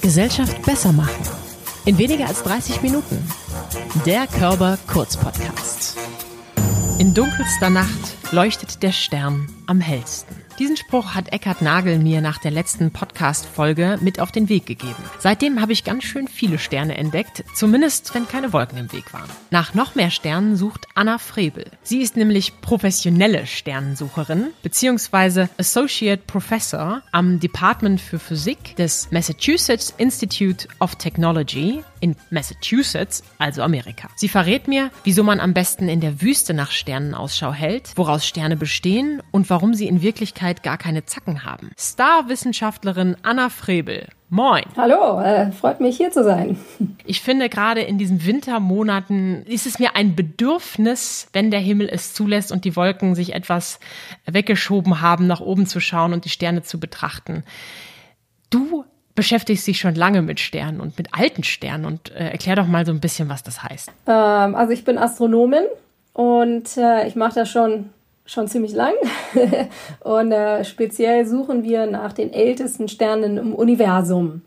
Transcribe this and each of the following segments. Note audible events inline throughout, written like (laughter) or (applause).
Gesellschaft besser machen. In weniger als 30 Minuten. Der Körper Kurz Podcast. In dunkelster Nacht leuchtet der Stern am hellsten. Diesen Spruch hat Eckhard Nagel mir nach der letzten Podcast-Folge mit auf den Weg gegeben. Seitdem habe ich ganz schön viele Sterne entdeckt, zumindest wenn keine Wolken im Weg waren. Nach noch mehr Sternen sucht Anna Frebel. Sie ist nämlich professionelle Sternensucherin bzw. Associate Professor am Department für Physik des Massachusetts Institute of Technology in Massachusetts, also Amerika. Sie verrät mir, wieso man am besten in der Wüste nach Sternen Ausschau hält, woraus Sterne bestehen und warum sie in Wirklichkeit gar keine Zacken haben. Starwissenschaftlerin Anna Frebel. Moin. Hallo, äh, freut mich hier zu sein. (laughs) Ich finde gerade in diesen Wintermonaten ist es mir ein Bedürfnis, wenn der Himmel es zulässt und die Wolken sich etwas weggeschoben haben, nach oben zu schauen und die Sterne zu betrachten. Du beschäftigst dich schon lange mit Sternen und mit alten Sternen und äh, erklär doch mal so ein bisschen, was das heißt. Ähm, also ich bin Astronomin und äh, ich mache das schon schon ziemlich lang (laughs) und äh, speziell suchen wir nach den ältesten Sternen im Universum.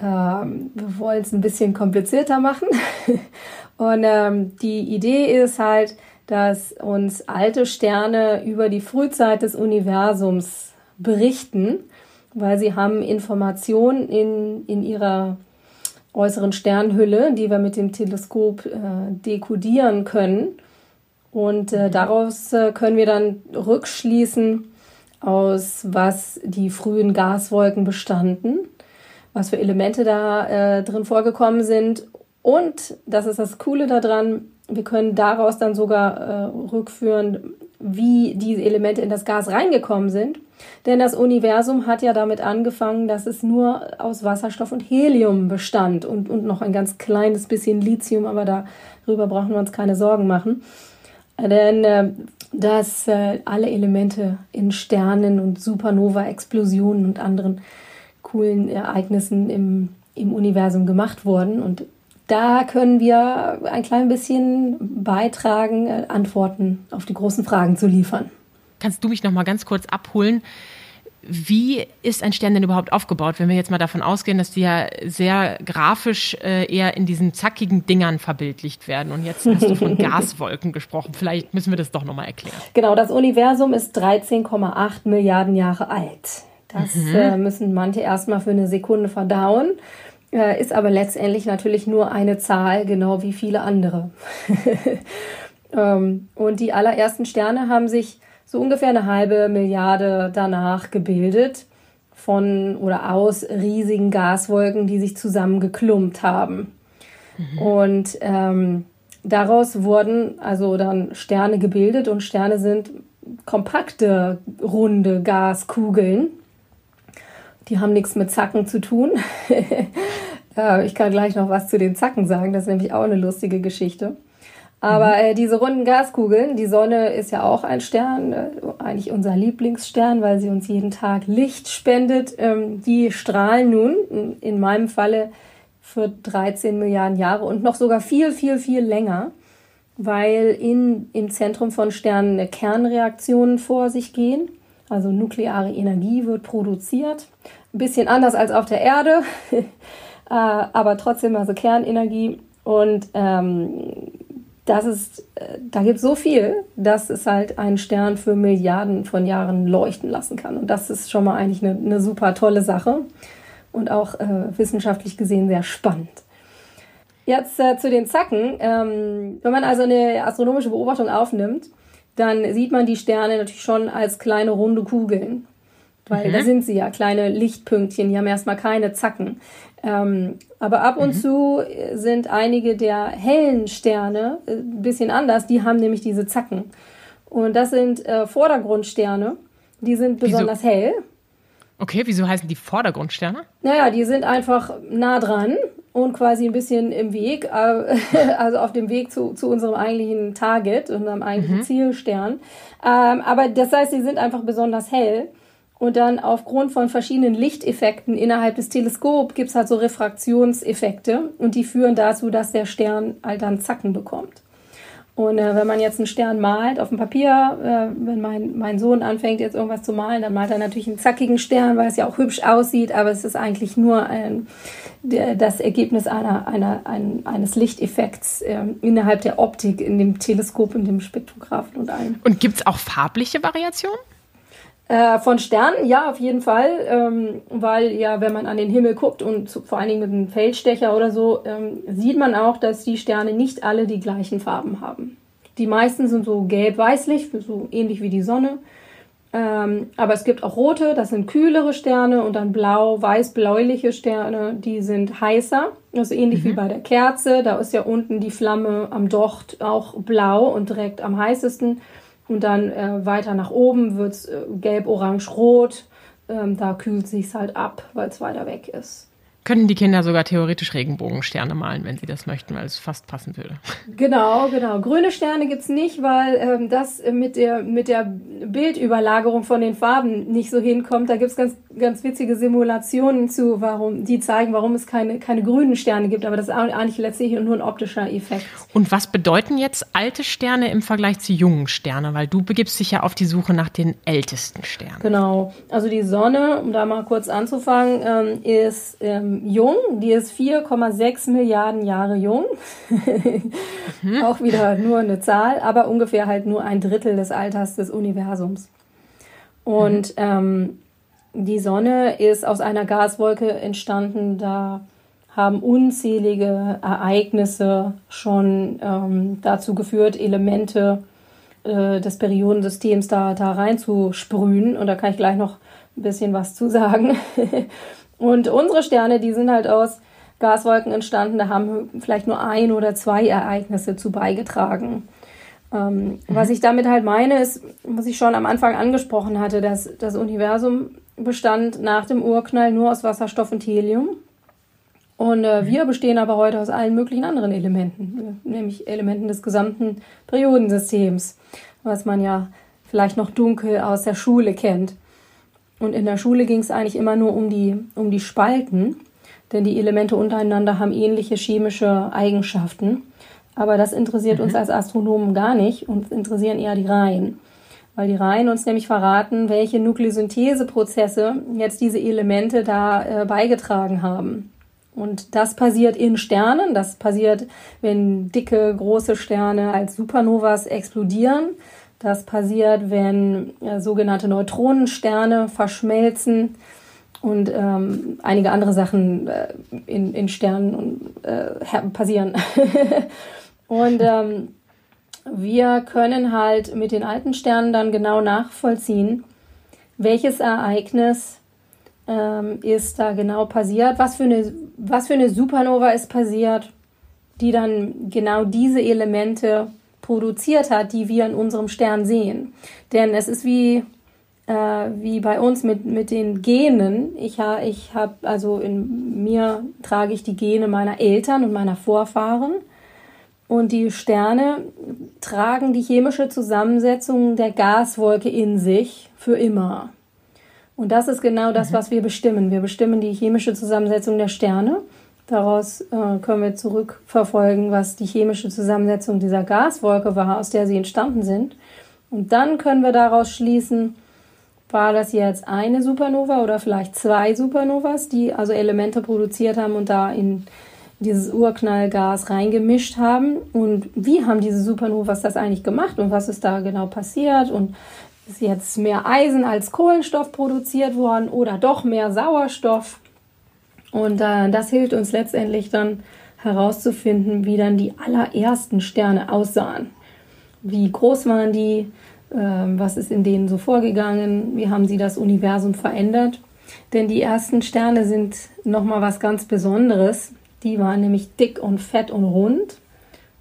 Ähm, wir wollen es ein bisschen komplizierter machen (laughs) und ähm, die Idee ist halt, dass uns alte Sterne über die Frühzeit des Universums berichten weil sie haben Informationen in, in ihrer äußeren Sternhülle, die wir mit dem Teleskop äh, dekodieren können. Und äh, daraus äh, können wir dann rückschließen, aus was die frühen Gaswolken bestanden, was für Elemente da äh, drin vorgekommen sind. Und, das ist das Coole daran, wir können daraus dann sogar äh, rückführen, wie diese Elemente in das Gas reingekommen sind. Denn das Universum hat ja damit angefangen, dass es nur aus Wasserstoff und Helium bestand und, und noch ein ganz kleines bisschen Lithium, aber darüber brauchen wir uns keine Sorgen machen. Denn äh, dass äh, alle Elemente in Sternen und Supernova-Explosionen und anderen coolen Ereignissen im, im Universum gemacht wurden. Und da können wir ein klein bisschen beitragen, äh, Antworten auf die großen Fragen zu liefern. Kannst du mich noch mal ganz kurz abholen? Wie ist ein Stern denn überhaupt aufgebaut, wenn wir jetzt mal davon ausgehen, dass die ja sehr grafisch äh, eher in diesen zackigen Dingern verbildlicht werden? Und jetzt hast du von (laughs) Gaswolken gesprochen. Vielleicht müssen wir das doch nochmal erklären. Genau, das Universum ist 13,8 Milliarden Jahre alt. Das mhm. äh, müssen manche erstmal für eine Sekunde verdauen, äh, ist aber letztendlich natürlich nur eine Zahl, genau wie viele andere. (laughs) ähm, und die allerersten Sterne haben sich so ungefähr eine halbe Milliarde danach gebildet von oder aus riesigen Gaswolken, die sich zusammengeklumpt haben. Mhm. Und ähm, daraus wurden also dann Sterne gebildet und Sterne sind kompakte, runde Gaskugeln. Die haben nichts mit Zacken zu tun. (laughs) ich kann gleich noch was zu den Zacken sagen, das ist nämlich auch eine lustige Geschichte. Aber mhm. äh, diese runden Gaskugeln, die Sonne ist ja auch ein Stern, äh, eigentlich unser Lieblingsstern, weil sie uns jeden Tag Licht spendet. Ähm, die strahlen nun, in meinem Falle, für 13 Milliarden Jahre und noch sogar viel, viel, viel länger, weil in, im Zentrum von Sternen Kernreaktionen vor sich gehen. Also nukleare Energie wird produziert. Ein bisschen anders als auf der Erde, (laughs) äh, aber trotzdem also Kernenergie. Und ähm, das ist, äh, da gibt es so viel, dass es halt einen Stern für Milliarden von Jahren leuchten lassen kann. Und das ist schon mal eigentlich eine, eine super tolle Sache und auch äh, wissenschaftlich gesehen sehr spannend. Jetzt äh, zu den Zacken. Ähm, wenn man also eine astronomische Beobachtung aufnimmt, dann sieht man die Sterne natürlich schon als kleine runde Kugeln. Weil mhm. da sind sie ja, kleine Lichtpünktchen, die haben erstmal keine Zacken. Ähm, aber ab und mhm. zu sind einige der hellen Sterne äh, ein bisschen anders. Die haben nämlich diese Zacken. Und das sind äh, Vordergrundsterne. Die sind besonders wieso? hell. Okay, wieso heißen die Vordergrundsterne? Naja, die sind einfach nah dran und quasi ein bisschen im Weg, äh, (laughs) also auf dem Weg zu, zu unserem eigentlichen Target, unserem eigentlichen mhm. Zielstern. Ähm, aber das heißt, sie sind einfach besonders hell. Und dann aufgrund von verschiedenen Lichteffekten innerhalb des Teleskops gibt es halt so Refraktionseffekte und die führen dazu, dass der Stern halt dann Zacken bekommt. Und äh, wenn man jetzt einen Stern malt auf dem Papier, äh, wenn mein, mein Sohn anfängt jetzt irgendwas zu malen, dann malt er natürlich einen zackigen Stern, weil es ja auch hübsch aussieht, aber es ist eigentlich nur ein, der, das Ergebnis einer, einer, ein, eines Lichteffekts äh, innerhalb der Optik, in dem Teleskop, in dem Spektrographen und allem. Und gibt es auch farbliche Variationen? Äh, von Sternen, ja, auf jeden Fall, ähm, weil ja, wenn man an den Himmel guckt und zu, vor allen Dingen mit einem Feldstecher oder so, ähm, sieht man auch, dass die Sterne nicht alle die gleichen Farben haben. Die meisten sind so gelb-weißlich, so ähnlich wie die Sonne. Ähm, aber es gibt auch rote, das sind kühlere Sterne und dann blau-weiß-bläuliche Sterne, die sind heißer. Also ähnlich mhm. wie bei der Kerze, da ist ja unten die Flamme am Docht auch blau und direkt am heißesten. Und dann äh, weiter nach oben wird es äh, gelb, orange, rot. Ähm, da kühlt sich halt ab, weil es weiter weg ist. Können die Kinder sogar theoretisch Regenbogensterne malen, wenn sie das möchten, weil es fast passen würde. Genau, genau. Grüne Sterne gibt es nicht, weil ähm, das mit der, mit der Bildüberlagerung von den Farben nicht so hinkommt. Da gibt es ganz, ganz witzige Simulationen zu, warum, die zeigen, warum es keine, keine grünen Sterne gibt. Aber das ist eigentlich letztlich nur ein optischer Effekt. Und was bedeuten jetzt alte Sterne im Vergleich zu jungen Sternen? Weil du begibst dich ja auf die Suche nach den ältesten Sternen. Genau. Also die Sonne, um da mal kurz anzufangen, ähm, ist ähm, jung. Die ist 4,6 Milliarden Jahre jung. mhm. (laughs) Auch wieder nur eine Zahl, aber ungefähr halt nur ein Drittel des Alters des Universums. Und mhm. ähm, die Sonne ist aus einer Gaswolke entstanden. Da haben unzählige Ereignisse schon ähm, dazu geführt, Elemente äh, des Periodensystems da, da reinzusprühen. Und da kann ich gleich noch ein bisschen was zu sagen. (laughs) Und unsere Sterne, die sind halt aus Gaswolken entstanden, da haben vielleicht nur ein oder zwei Ereignisse zu beigetragen. Ähm, mhm. Was ich damit halt meine, ist, was ich schon am Anfang angesprochen hatte, dass das Universum bestand nach dem Urknall nur aus Wasserstoff und Helium. Und äh, mhm. wir bestehen aber heute aus allen möglichen anderen Elementen, nämlich Elementen des gesamten Periodensystems, was man ja vielleicht noch dunkel aus der Schule kennt. Und in der Schule ging es eigentlich immer nur um die, um die Spalten, denn die Elemente untereinander haben ähnliche chemische Eigenschaften. Aber das interessiert mhm. uns als Astronomen gar nicht. Uns interessieren eher die Reihen. Weil die Reihen uns nämlich verraten, welche Nukleosyntheseprozesse jetzt diese Elemente da äh, beigetragen haben. Und das passiert in Sternen. Das passiert, wenn dicke, große Sterne als Supernovas explodieren. Das passiert, wenn äh, sogenannte Neutronensterne verschmelzen und ähm, einige andere Sachen äh, in, in Sternen äh, passieren. (laughs) und ähm, wir können halt mit den alten Sternen dann genau nachvollziehen, welches Ereignis ähm, ist da genau passiert, was für, eine, was für eine Supernova ist passiert, die dann genau diese Elemente produziert hat, die wir in unserem Stern sehen. Denn es ist wie, äh, wie bei uns mit, mit den Genen. Ich, ha, ich habe, also in mir trage ich die Gene meiner Eltern und meiner Vorfahren. Und die Sterne tragen die chemische Zusammensetzung der Gaswolke in sich für immer. Und das ist genau das, mhm. was wir bestimmen. Wir bestimmen die chemische Zusammensetzung der Sterne. Daraus äh, können wir zurückverfolgen, was die chemische Zusammensetzung dieser Gaswolke war, aus der sie entstanden sind. Und dann können wir daraus schließen, war das jetzt eine Supernova oder vielleicht zwei Supernovas, die also Elemente produziert haben und da in dieses Urknallgas reingemischt haben. Und wie haben diese Supernovas das eigentlich gemacht und was ist da genau passiert? Und ist jetzt mehr Eisen als Kohlenstoff produziert worden oder doch mehr Sauerstoff? Und äh, das hilft uns letztendlich dann herauszufinden, wie dann die allerersten Sterne aussahen. Wie groß waren die? Äh, was ist in denen so vorgegangen? Wie haben sie das Universum verändert? Denn die ersten Sterne sind nochmal was ganz Besonderes. Die waren nämlich dick und fett und rund.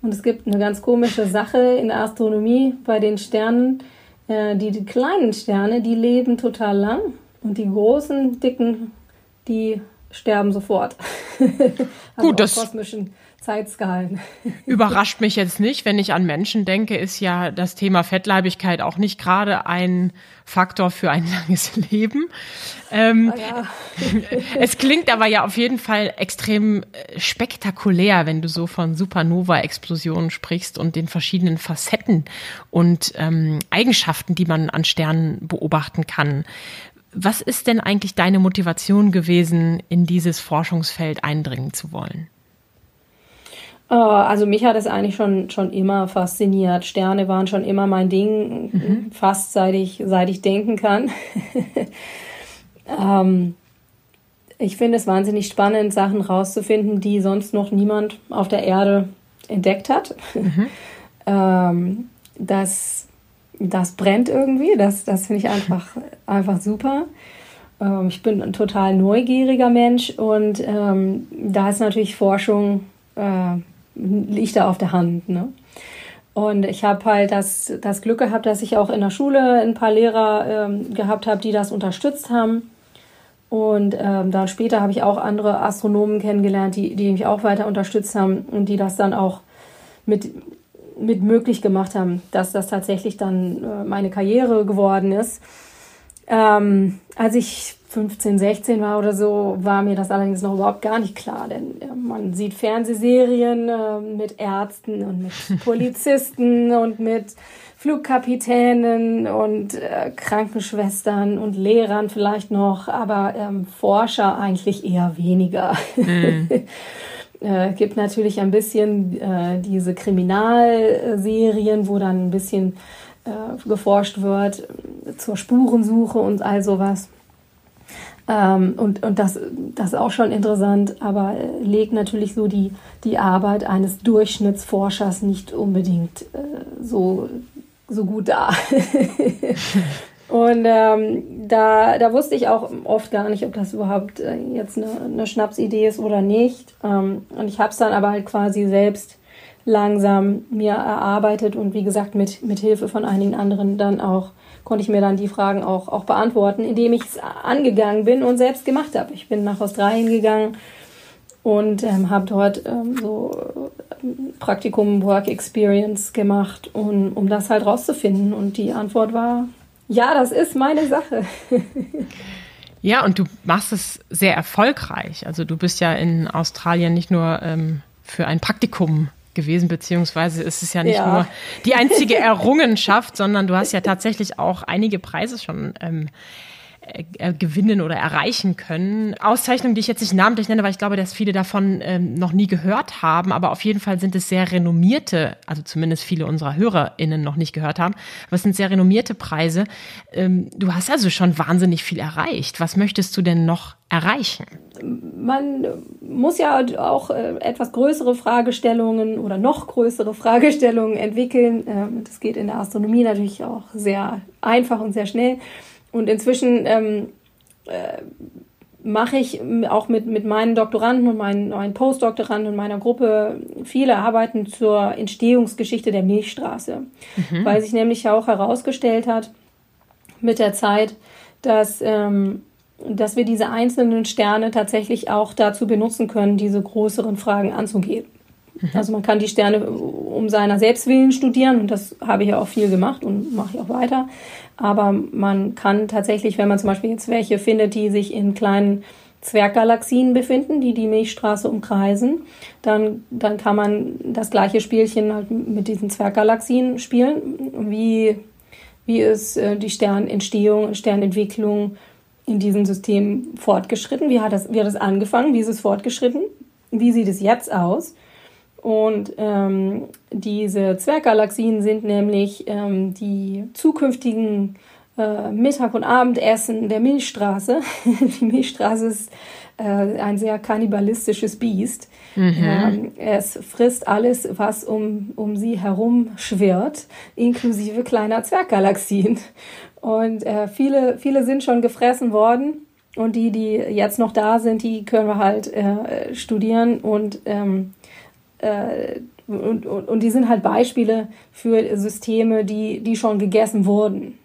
Und es gibt eine ganz komische Sache in der Astronomie bei den Sternen. Äh, die, die kleinen Sterne, die leben total lang. Und die großen, dicken, die sterben sofort. (laughs) also Gut, das kosmischen Zeitskalen. (laughs) Überrascht mich jetzt nicht, wenn ich an Menschen denke, ist ja das Thema Fettleibigkeit auch nicht gerade ein Faktor für ein (laughs) langes Leben. Ähm, oh ja. es klingt aber ja auf jeden Fall extrem äh, spektakulär, wenn du so von Supernova-Explosionen sprichst und den verschiedenen Facetten und ähm, Eigenschaften, die man an Sternen beobachten kann. Was ist denn eigentlich deine Motivation gewesen, in dieses Forschungsfeld eindringen zu wollen? Äh, also mich hat es eigentlich schon, schon immer fasziniert. Sterne waren schon immer mein Ding, mhm. fast seit ich, seit ich denken kann. (laughs) ähm, ich finde es wahnsinnig spannend, Sachen rauszufinden, die sonst noch niemand auf der Erde entdeckt hat. Mhm. (laughs) ähm, das, das brennt irgendwie, das, das finde ich einfach, einfach super. Ähm, ich bin ein total neugieriger Mensch und ähm, da ist natürlich Forschung äh, liegt da auf der Hand. Ne? Und ich habe halt das, das Glück gehabt, dass ich auch in der Schule ein paar Lehrer ähm, gehabt habe, die das unterstützt haben. Und ähm, dann später habe ich auch andere Astronomen kennengelernt, die, die mich auch weiter unterstützt haben und die das dann auch mit, mit möglich gemacht haben, dass das tatsächlich dann äh, meine Karriere geworden ist. Ähm, als ich 15, 16 war oder so, war mir das allerdings noch überhaupt gar nicht klar, denn äh, man sieht Fernsehserien äh, mit Ärzten und mit (laughs) Polizisten und mit Flugkapitänen und äh, Krankenschwestern und Lehrern vielleicht noch, aber ähm, Forscher eigentlich eher weniger. Mhm. (laughs) äh, gibt natürlich ein bisschen äh, diese Kriminalserien, wo dann ein bisschen äh, geforscht wird zur Spurensuche und all sowas. Ähm, und und das, das ist auch schon interessant, aber äh, legt natürlich so die, die Arbeit eines Durchschnittsforschers nicht unbedingt äh, so, so gut dar. (laughs) und ähm, da, da wusste ich auch oft gar nicht, ob das überhaupt äh, jetzt eine, eine Schnapsidee ist oder nicht. Ähm, und ich habe es dann aber halt quasi selbst langsam mir erarbeitet und wie gesagt mit, mit Hilfe von einigen anderen dann auch konnte ich mir dann die Fragen auch, auch beantworten, indem ich es angegangen bin und selbst gemacht habe. Ich bin nach Australien gegangen und ähm, habe dort ähm, so ähm, Praktikum, Work Experience gemacht, um, um das halt rauszufinden. Und die Antwort war, ja, das ist meine Sache. (laughs) ja, und du machst es sehr erfolgreich. Also du bist ja in Australien nicht nur ähm, für ein Praktikum gewesen, beziehungsweise ist es ja nicht ja. nur die einzige (laughs) Errungenschaft, sondern du hast ja tatsächlich auch einige Preise schon ähm, äh, gewinnen oder erreichen können. Auszeichnungen, die ich jetzt nicht namentlich nenne, weil ich glaube, dass viele davon ähm, noch nie gehört haben, aber auf jeden Fall sind es sehr renommierte, also zumindest viele unserer HörerInnen noch nicht gehört haben, aber es sind sehr renommierte Preise. Ähm, du hast also schon wahnsinnig viel erreicht. Was möchtest du denn noch erreichen? Man muss ja auch äh, etwas größere Fragestellungen oder noch größere Fragestellungen entwickeln. Ähm, das geht in der Astronomie natürlich auch sehr einfach und sehr schnell. Und inzwischen ähm, äh, mache ich auch mit, mit meinen Doktoranden und meinen, meinen Postdoktoranden und meiner Gruppe viele Arbeiten zur Entstehungsgeschichte der Milchstraße, mhm. weil sich nämlich auch herausgestellt hat mit der Zeit, dass, ähm, dass wir diese einzelnen Sterne tatsächlich auch dazu benutzen können, diese größeren Fragen anzugehen. Mhm. Also man kann die Sterne um seiner Selbstwillen studieren und das habe ich ja auch viel gemacht und mache ich auch weiter. Aber man kann tatsächlich, wenn man zum Beispiel jetzt welche findet, die sich in kleinen Zwerggalaxien befinden, die die Milchstraße umkreisen, dann, dann kann man das gleiche Spielchen halt mit diesen Zwerggalaxien spielen, wie, wie ist äh, die Sternentstehung, Sternentwicklung in diesem System fortgeschritten, wie hat, das, wie hat das angefangen, wie ist es fortgeschritten, wie sieht es jetzt aus und ähm, diese Zwerggalaxien sind nämlich ähm, die zukünftigen äh, Mittag- und Abendessen der Milchstraße. (laughs) die Milchstraße ist äh, ein sehr kannibalistisches Biest. Mhm. Ähm, es frisst alles, was um, um sie herum schwirrt, inklusive kleiner Zwerggalaxien. Und äh, viele, viele sind schon gefressen worden. Und die, die jetzt noch da sind, die können wir halt äh, studieren und ähm, äh, und, und, und die sind halt Beispiele für Systeme, die, die schon gegessen wurden.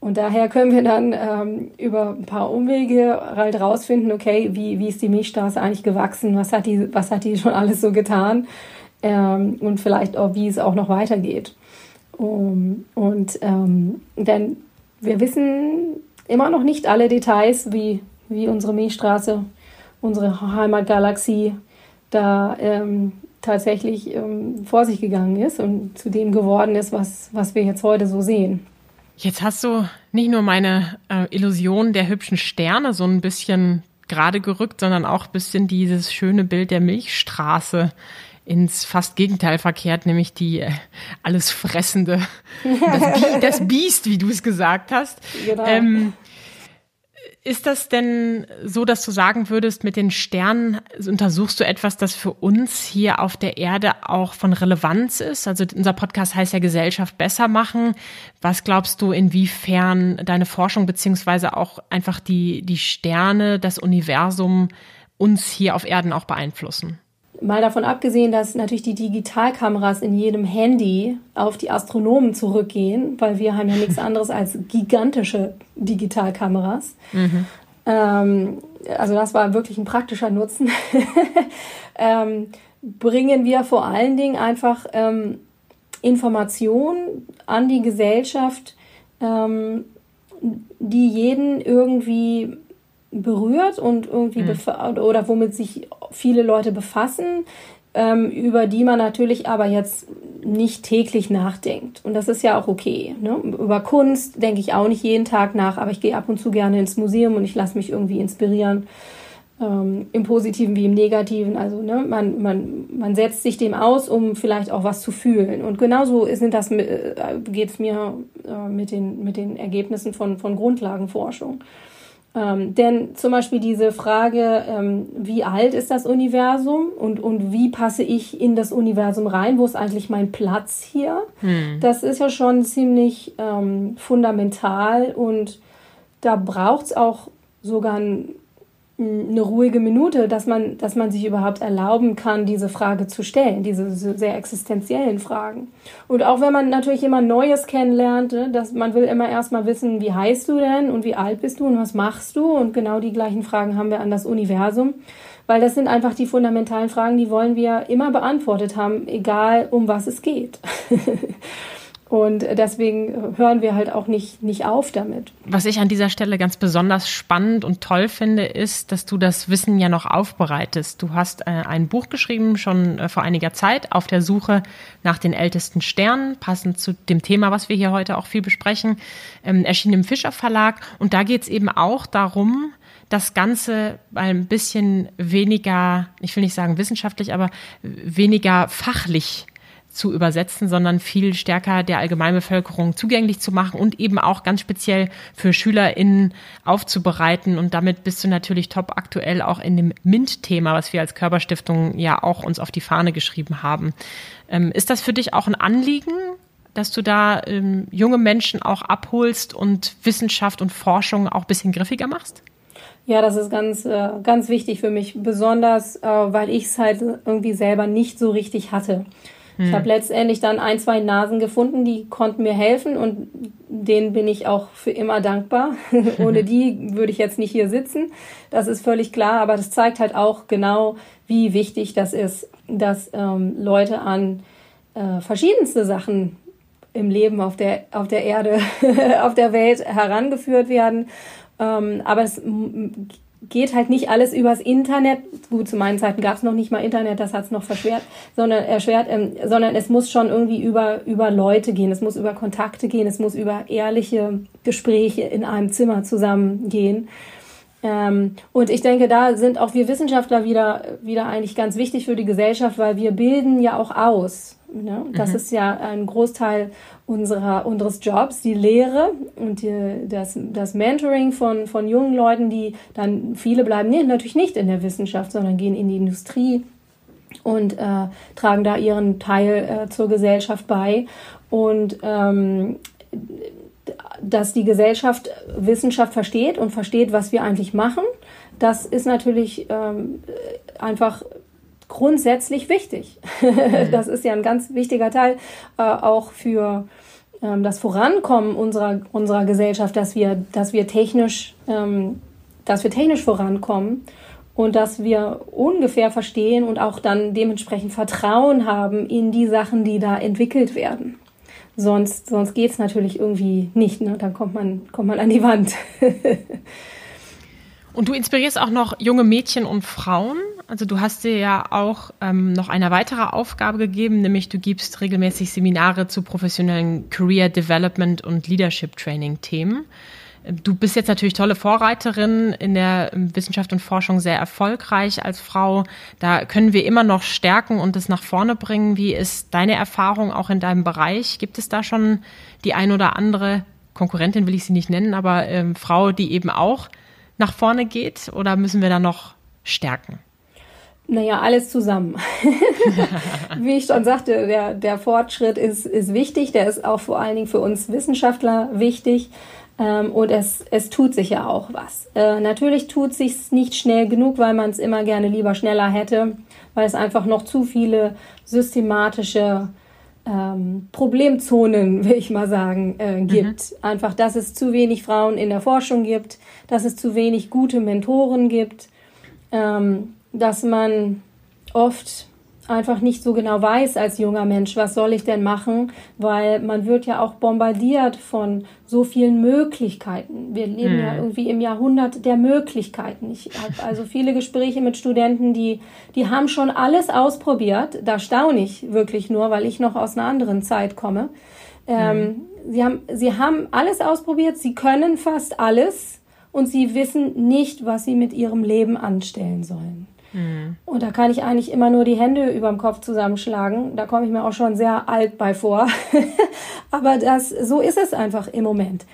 Und daher können wir dann ähm, über ein paar Umwege halt rausfinden, okay, wie, wie ist die Milchstraße eigentlich gewachsen, was hat die, was hat die schon alles so getan ähm, und vielleicht auch, wie es auch noch weitergeht. Um, und ähm, denn wir wissen immer noch nicht alle Details, wie, wie unsere Milchstraße, unsere Heimatgalaxie da ähm, tatsächlich ähm, vor sich gegangen ist und zu dem geworden ist, was, was wir jetzt heute so sehen. Jetzt hast du nicht nur meine äh, Illusion der hübschen Sterne so ein bisschen gerade gerückt, sondern auch ein bisschen dieses schöne Bild der Milchstraße ins fast Gegenteil verkehrt, nämlich die äh, alles fressende, (laughs) das, Bi das Biest, wie du es gesagt hast. Genau. Ähm, ist das denn so, dass du sagen würdest, mit den Sternen untersuchst du etwas, das für uns hier auf der Erde auch von Relevanz ist? Also unser Podcast heißt ja Gesellschaft besser machen. Was glaubst du, inwiefern deine Forschung beziehungsweise auch einfach die, die Sterne, das Universum uns hier auf Erden auch beeinflussen? Mal davon abgesehen, dass natürlich die Digitalkameras in jedem Handy auf die Astronomen zurückgehen, weil wir haben ja nichts (laughs) anderes als gigantische Digitalkameras. Mhm. Ähm, also das war wirklich ein praktischer Nutzen. (laughs) ähm, bringen wir vor allen Dingen einfach ähm, Informationen an die Gesellschaft, ähm, die jeden irgendwie berührt und irgendwie mhm. oder womit sich viele Leute befassen, ähm, über die man natürlich aber jetzt nicht täglich nachdenkt. Und das ist ja auch okay. Ne? Über Kunst denke ich auch nicht jeden Tag nach, aber ich gehe ab und zu gerne ins Museum und ich lasse mich irgendwie inspirieren. Ähm, Im Positiven wie im Negativen. Also ne, man, man, man setzt sich dem aus, um vielleicht auch was zu fühlen. Und genauso sind das, äh, geht es mir äh, mit, den, mit den Ergebnissen von, von Grundlagenforschung. Ähm, denn zum Beispiel diese Frage, ähm, wie alt ist das Universum und, und wie passe ich in das Universum rein? Wo ist eigentlich mein Platz hier? Hm. Das ist ja schon ziemlich ähm, fundamental und da braucht es auch sogar ein eine ruhige Minute, dass man, dass man sich überhaupt erlauben kann, diese Frage zu stellen, diese sehr existenziellen Fragen. Und auch wenn man natürlich immer Neues kennenlernt, ne, dass man will immer erstmal wissen, wie heißt du denn und wie alt bist du und was machst du? Und genau die gleichen Fragen haben wir an das Universum, weil das sind einfach die fundamentalen Fragen, die wollen wir immer beantwortet haben, egal um was es geht. (laughs) Und deswegen hören wir halt auch nicht, nicht auf damit. Was ich an dieser Stelle ganz besonders spannend und toll finde, ist, dass du das Wissen ja noch aufbereitest. Du hast äh, ein Buch geschrieben, schon äh, vor einiger Zeit, auf der Suche nach den ältesten Sternen, passend zu dem Thema, was wir hier heute auch viel besprechen, ähm, erschien im Fischer Verlag. Und da geht es eben auch darum, das Ganze ein bisschen weniger, ich will nicht sagen wissenschaftlich, aber weniger fachlich zu übersetzen, sondern viel stärker der Allgemeinbevölkerung zugänglich zu machen und eben auch ganz speziell für SchülerInnen aufzubereiten. Und damit bist du natürlich top aktuell auch in dem MINT-Thema, was wir als Körperstiftung ja auch uns auf die Fahne geschrieben haben. Ähm, ist das für dich auch ein Anliegen, dass du da ähm, junge Menschen auch abholst und Wissenschaft und Forschung auch ein bisschen griffiger machst? Ja, das ist ganz, äh, ganz wichtig für mich, besonders äh, weil ich es halt irgendwie selber nicht so richtig hatte. Ich habe hm. letztendlich dann ein, zwei Nasen gefunden, die konnten mir helfen und denen bin ich auch für immer dankbar. (laughs) Ohne die würde ich jetzt nicht hier sitzen. Das ist völlig klar, aber das zeigt halt auch genau, wie wichtig das ist, dass ähm, Leute an äh, verschiedenste Sachen im Leben auf der, auf der Erde, (laughs) auf der Welt herangeführt werden. Ähm, aber es geht halt nicht alles übers Internet. Gut, zu meinen Zeiten gab es noch nicht mal Internet, das hat es noch verschwert, sondern erschwert, ähm, sondern es muss schon irgendwie über, über Leute gehen, es muss über Kontakte gehen, es muss über ehrliche Gespräche in einem Zimmer zusammen gehen. Ähm, und ich denke, da sind auch wir Wissenschaftler wieder, wieder eigentlich ganz wichtig für die Gesellschaft, weil wir bilden ja auch aus. Ne? Das mhm. ist ja ein Großteil unserer, unseres Jobs, die Lehre und die, das, das Mentoring von, von jungen Leuten, die dann, viele bleiben nee, natürlich nicht in der Wissenschaft, sondern gehen in die Industrie und äh, tragen da ihren Teil äh, zur Gesellschaft bei. Und ähm, dass die Gesellschaft Wissenschaft versteht und versteht, was wir eigentlich machen, das ist natürlich ähm, einfach grundsätzlich wichtig. Mhm. (laughs) Das ist ja ein ganz wichtiger Teil äh, auch für ähm, das Vorankommen unserer, unserer Gesellschaft, dass wir, dass wir technisch, ähm, dass wir technisch vorankommen und dass wir ungefähr verstehen und auch dann dementsprechend Vertrauen haben in die Sachen, die da entwickelt werden. Sonst, sonst geht es natürlich irgendwie nicht. Ne? Dann kommt man, kommt man an die Wand. (laughs) und du inspirierst auch noch junge Mädchen und Frauen. Also du hast dir ja auch ähm, noch eine weitere Aufgabe gegeben, nämlich du gibst regelmäßig Seminare zu professionellen Career Development und Leadership Training Themen. Du bist jetzt natürlich tolle Vorreiterin in der Wissenschaft und Forschung, sehr erfolgreich als Frau. Da können wir immer noch stärken und es nach vorne bringen. Wie ist deine Erfahrung auch in deinem Bereich? Gibt es da schon die ein oder andere Konkurrentin, will ich sie nicht nennen, aber ähm, Frau, die eben auch nach vorne geht? Oder müssen wir da noch stärken? Naja, alles zusammen. (laughs) Wie ich schon sagte, der, der Fortschritt ist, ist wichtig. Der ist auch vor allen Dingen für uns Wissenschaftler wichtig. Ähm, und es, es tut sich ja auch was. Äh, natürlich tut sich nicht schnell genug, weil man es immer gerne lieber schneller hätte, weil es einfach noch zu viele systematische ähm, Problemzonen, (laughs) will ich mal sagen, äh, gibt. Mhm. Einfach, dass es zu wenig Frauen in der Forschung gibt, dass es zu wenig gute Mentoren gibt, ähm, dass man oft einfach nicht so genau weiß als junger Mensch, was soll ich denn machen, weil man wird ja auch bombardiert von so vielen Möglichkeiten. Wir leben hm. ja irgendwie im Jahrhundert der Möglichkeiten. Ich habe also viele Gespräche mit Studenten, die, die haben schon alles ausprobiert. Da staune ich wirklich nur, weil ich noch aus einer anderen Zeit komme. Ähm, hm. sie, haben, sie haben alles ausprobiert, sie können fast alles und sie wissen nicht, was sie mit ihrem Leben anstellen sollen. Mhm. Und da kann ich eigentlich immer nur die Hände über dem Kopf zusammenschlagen. Da komme ich mir auch schon sehr alt bei vor. (laughs) Aber das, so ist es einfach im Moment.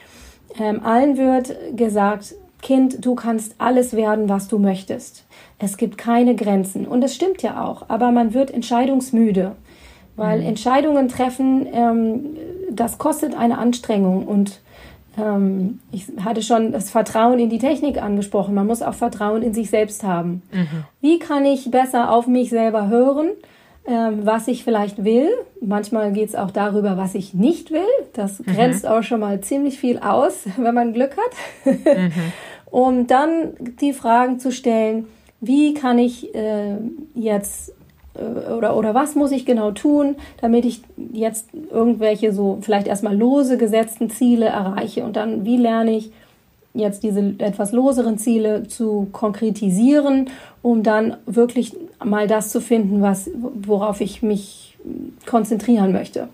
Ähm, allen wird gesagt, Kind, du kannst alles werden, was du möchtest. Es gibt keine Grenzen. Und es stimmt ja auch. Aber man wird entscheidungsmüde. Weil mhm. Entscheidungen treffen, ähm, das kostet eine Anstrengung. Und ähm, ich hatte schon das Vertrauen in die Technik angesprochen. Man muss auch Vertrauen in sich selbst haben. Mhm. Wie kann ich besser auf mich selber hören, ähm, was ich vielleicht will? Manchmal geht es auch darüber, was ich nicht will. Das mhm. grenzt auch schon mal ziemlich viel aus, (laughs) wenn man Glück hat. mhm. (laughs) Um dann die Fragen zu stellen, wie kann ich äh, jetzt oder, oder was muss ich genau tun, damit ich jetzt irgendwelche so vielleicht erstmal lose gesetzten Ziele erreiche und dann wie lerne ich jetzt diese etwas loseren Ziele zu konkretisieren, um dann wirklich mal das zu finden, was, worauf ich mich konzentrieren möchte.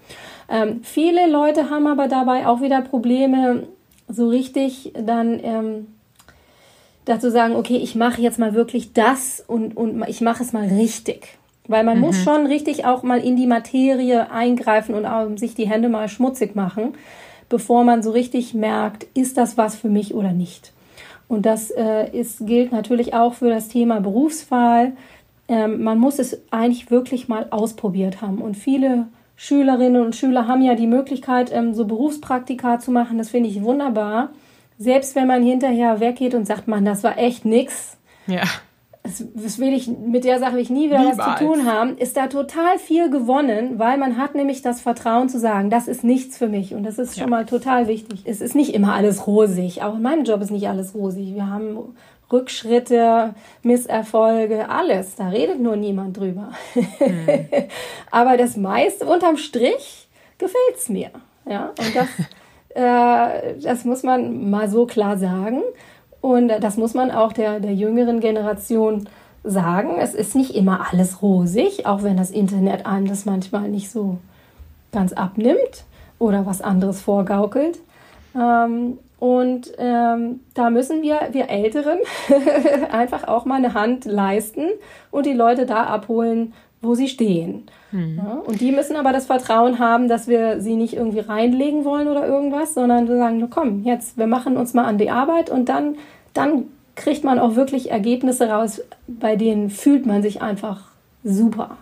Ähm, viele Leute haben aber dabei auch wieder Probleme, so richtig dann ähm, dazu sagen, okay, ich mache jetzt mal wirklich das und, und ich mache es mal richtig. Weil man mhm. muss schon richtig auch mal in die Materie eingreifen und um, sich die Hände mal schmutzig machen, bevor man so richtig merkt, ist das was für mich oder nicht. Und das äh, ist, gilt natürlich auch für das Thema Berufswahl. Ähm, man muss es eigentlich wirklich mal ausprobiert haben. Und viele Schülerinnen und Schüler haben ja die Möglichkeit, ähm, so Berufspraktika zu machen. Das finde ich wunderbar. Selbst wenn man hinterher weggeht und sagt, man, das war echt nix. Ja das, das will ich, mit der Sache will ich nie wieder Niemals. was zu tun haben, ist da total viel gewonnen, weil man hat nämlich das Vertrauen zu sagen, das ist nichts für mich und das ist schon ja. mal total wichtig. Es ist nicht immer alles rosig, auch in meinem Job ist nicht alles rosig. Wir haben Rückschritte, Misserfolge, alles. Da redet nur niemand drüber. Mhm. (laughs) Aber das meiste unterm Strich gefällt's mir. Ja, und das, (laughs) äh, das muss man mal so klar sagen. Und das muss man auch der, der jüngeren Generation sagen. Es ist nicht immer alles rosig, auch wenn das Internet einem das manchmal nicht so ganz abnimmt oder was anderes vorgaukelt. Ähm, und ähm, da müssen wir, wir Älteren, (laughs) einfach auch mal eine Hand leisten und die Leute da abholen, wo sie stehen. Mhm. Ja, und die müssen aber das Vertrauen haben, dass wir sie nicht irgendwie reinlegen wollen oder irgendwas, sondern wir sagen, komm, jetzt, wir machen uns mal an die Arbeit und dann, dann kriegt man auch wirklich Ergebnisse raus, bei denen fühlt man sich einfach super.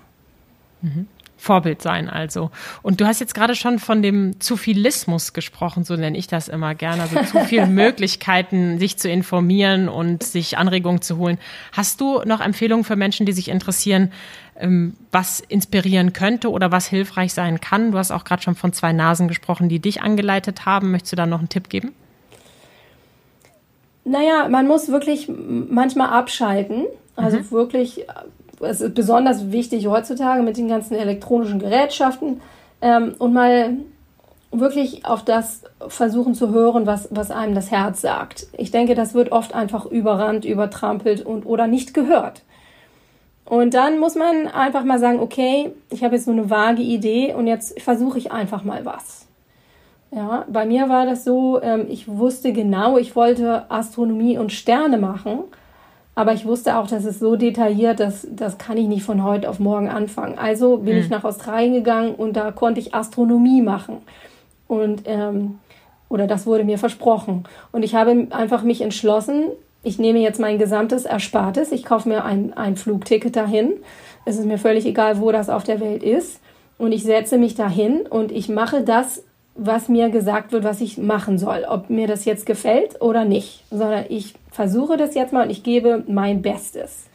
Mhm. Vorbild sein also. Und du hast jetzt gerade schon von dem Zufilismus gesprochen, so nenne ich das immer gerne. Also zu viele (laughs) Möglichkeiten, sich zu informieren und sich Anregungen zu holen. Hast du noch Empfehlungen für Menschen, die sich interessieren, ähm, was inspirieren könnte oder was hilfreich sein kann? Du hast auch gerade schon von zwei Nasen gesprochen, die dich angeleitet haben. Möchtest du da noch einen Tipp geben? Naja, man muss wirklich manchmal abschalten. Also mhm. wirklich es ist besonders wichtig heutzutage mit den ganzen elektronischen Gerätschaften ähm, und mal wirklich auf das versuchen zu hören, was, was einem das Herz sagt. Ich denke, das wird oft einfach überrannt, übertrampelt und oder nicht gehört. Und dann muss man einfach mal sagen, okay, ich habe jetzt so eine vage Idee und jetzt versuche ich einfach mal was. Ja, bei mir war das so, ähm, ich wusste genau, ich wollte Astronomie und Sterne machen aber ich wusste auch, dass es so detailliert, dass das kann ich nicht von heute auf morgen anfangen. Also bin mhm. ich nach Australien gegangen und da konnte ich Astronomie machen. Und ähm, oder das wurde mir versprochen. Und ich habe einfach mich entschlossen, ich nehme jetzt mein gesamtes Erspartes, ich kaufe mir ein, ein Flugticket dahin. Es ist mir völlig egal, wo das auf der Welt ist. Und ich setze mich dahin und ich mache das, was mir gesagt wird, was ich machen soll. Ob mir das jetzt gefällt oder nicht. Sondern ich versuche das jetzt mal und ich gebe mein Bestes.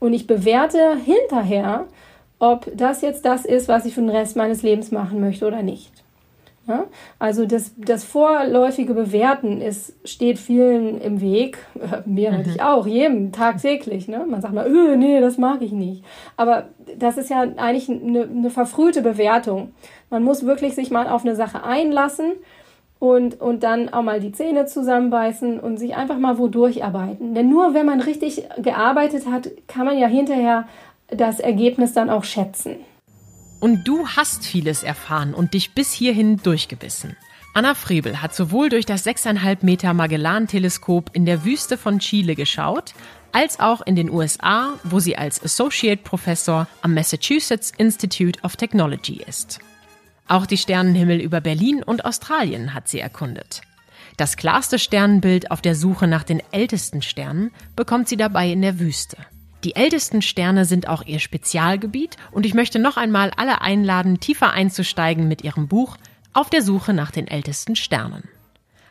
Und ich bewerte hinterher, ob das jetzt das ist, was ich für den Rest meines Lebens machen möchte oder nicht. Ja? Also das, das vorläufige Bewerten ist, steht vielen im Weg, (laughs) mir mhm. natürlich auch, jedem, tagtäglich. Ne? Man sagt mal, öh, nee, das mag ich nicht. Aber das ist ja eigentlich eine, eine verfrühte Bewertung. Man muss wirklich sich mal auf eine Sache einlassen und, und dann auch mal die Zähne zusammenbeißen und sich einfach mal wo durcharbeiten. Denn nur wenn man richtig gearbeitet hat, kann man ja hinterher das Ergebnis dann auch schätzen. Und du hast vieles erfahren und dich bis hierhin durchgebissen. Anna Frebel hat sowohl durch das 6,5 Meter Magellan-Teleskop in der Wüste von Chile geschaut, als auch in den USA, wo sie als Associate Professor am Massachusetts Institute of Technology ist. Auch die Sternenhimmel über Berlin und Australien hat sie erkundet. Das klarste Sternenbild auf der Suche nach den ältesten Sternen bekommt sie dabei in der Wüste. Die ältesten Sterne sind auch ihr Spezialgebiet und ich möchte noch einmal alle einladen, tiefer einzusteigen mit ihrem Buch Auf der Suche nach den ältesten Sternen.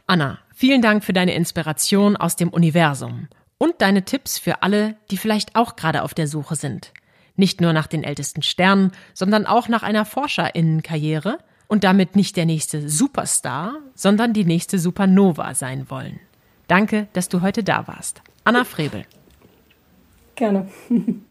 Anna, vielen Dank für deine Inspiration aus dem Universum und deine Tipps für alle, die vielleicht auch gerade auf der Suche sind. Nicht nur nach den ältesten Sternen, sondern auch nach einer Forscherinnenkarriere und damit nicht der nächste Superstar, sondern die nächste Supernova sein wollen. Danke, dass du heute da warst. Anna Frebel. Gerne. (laughs)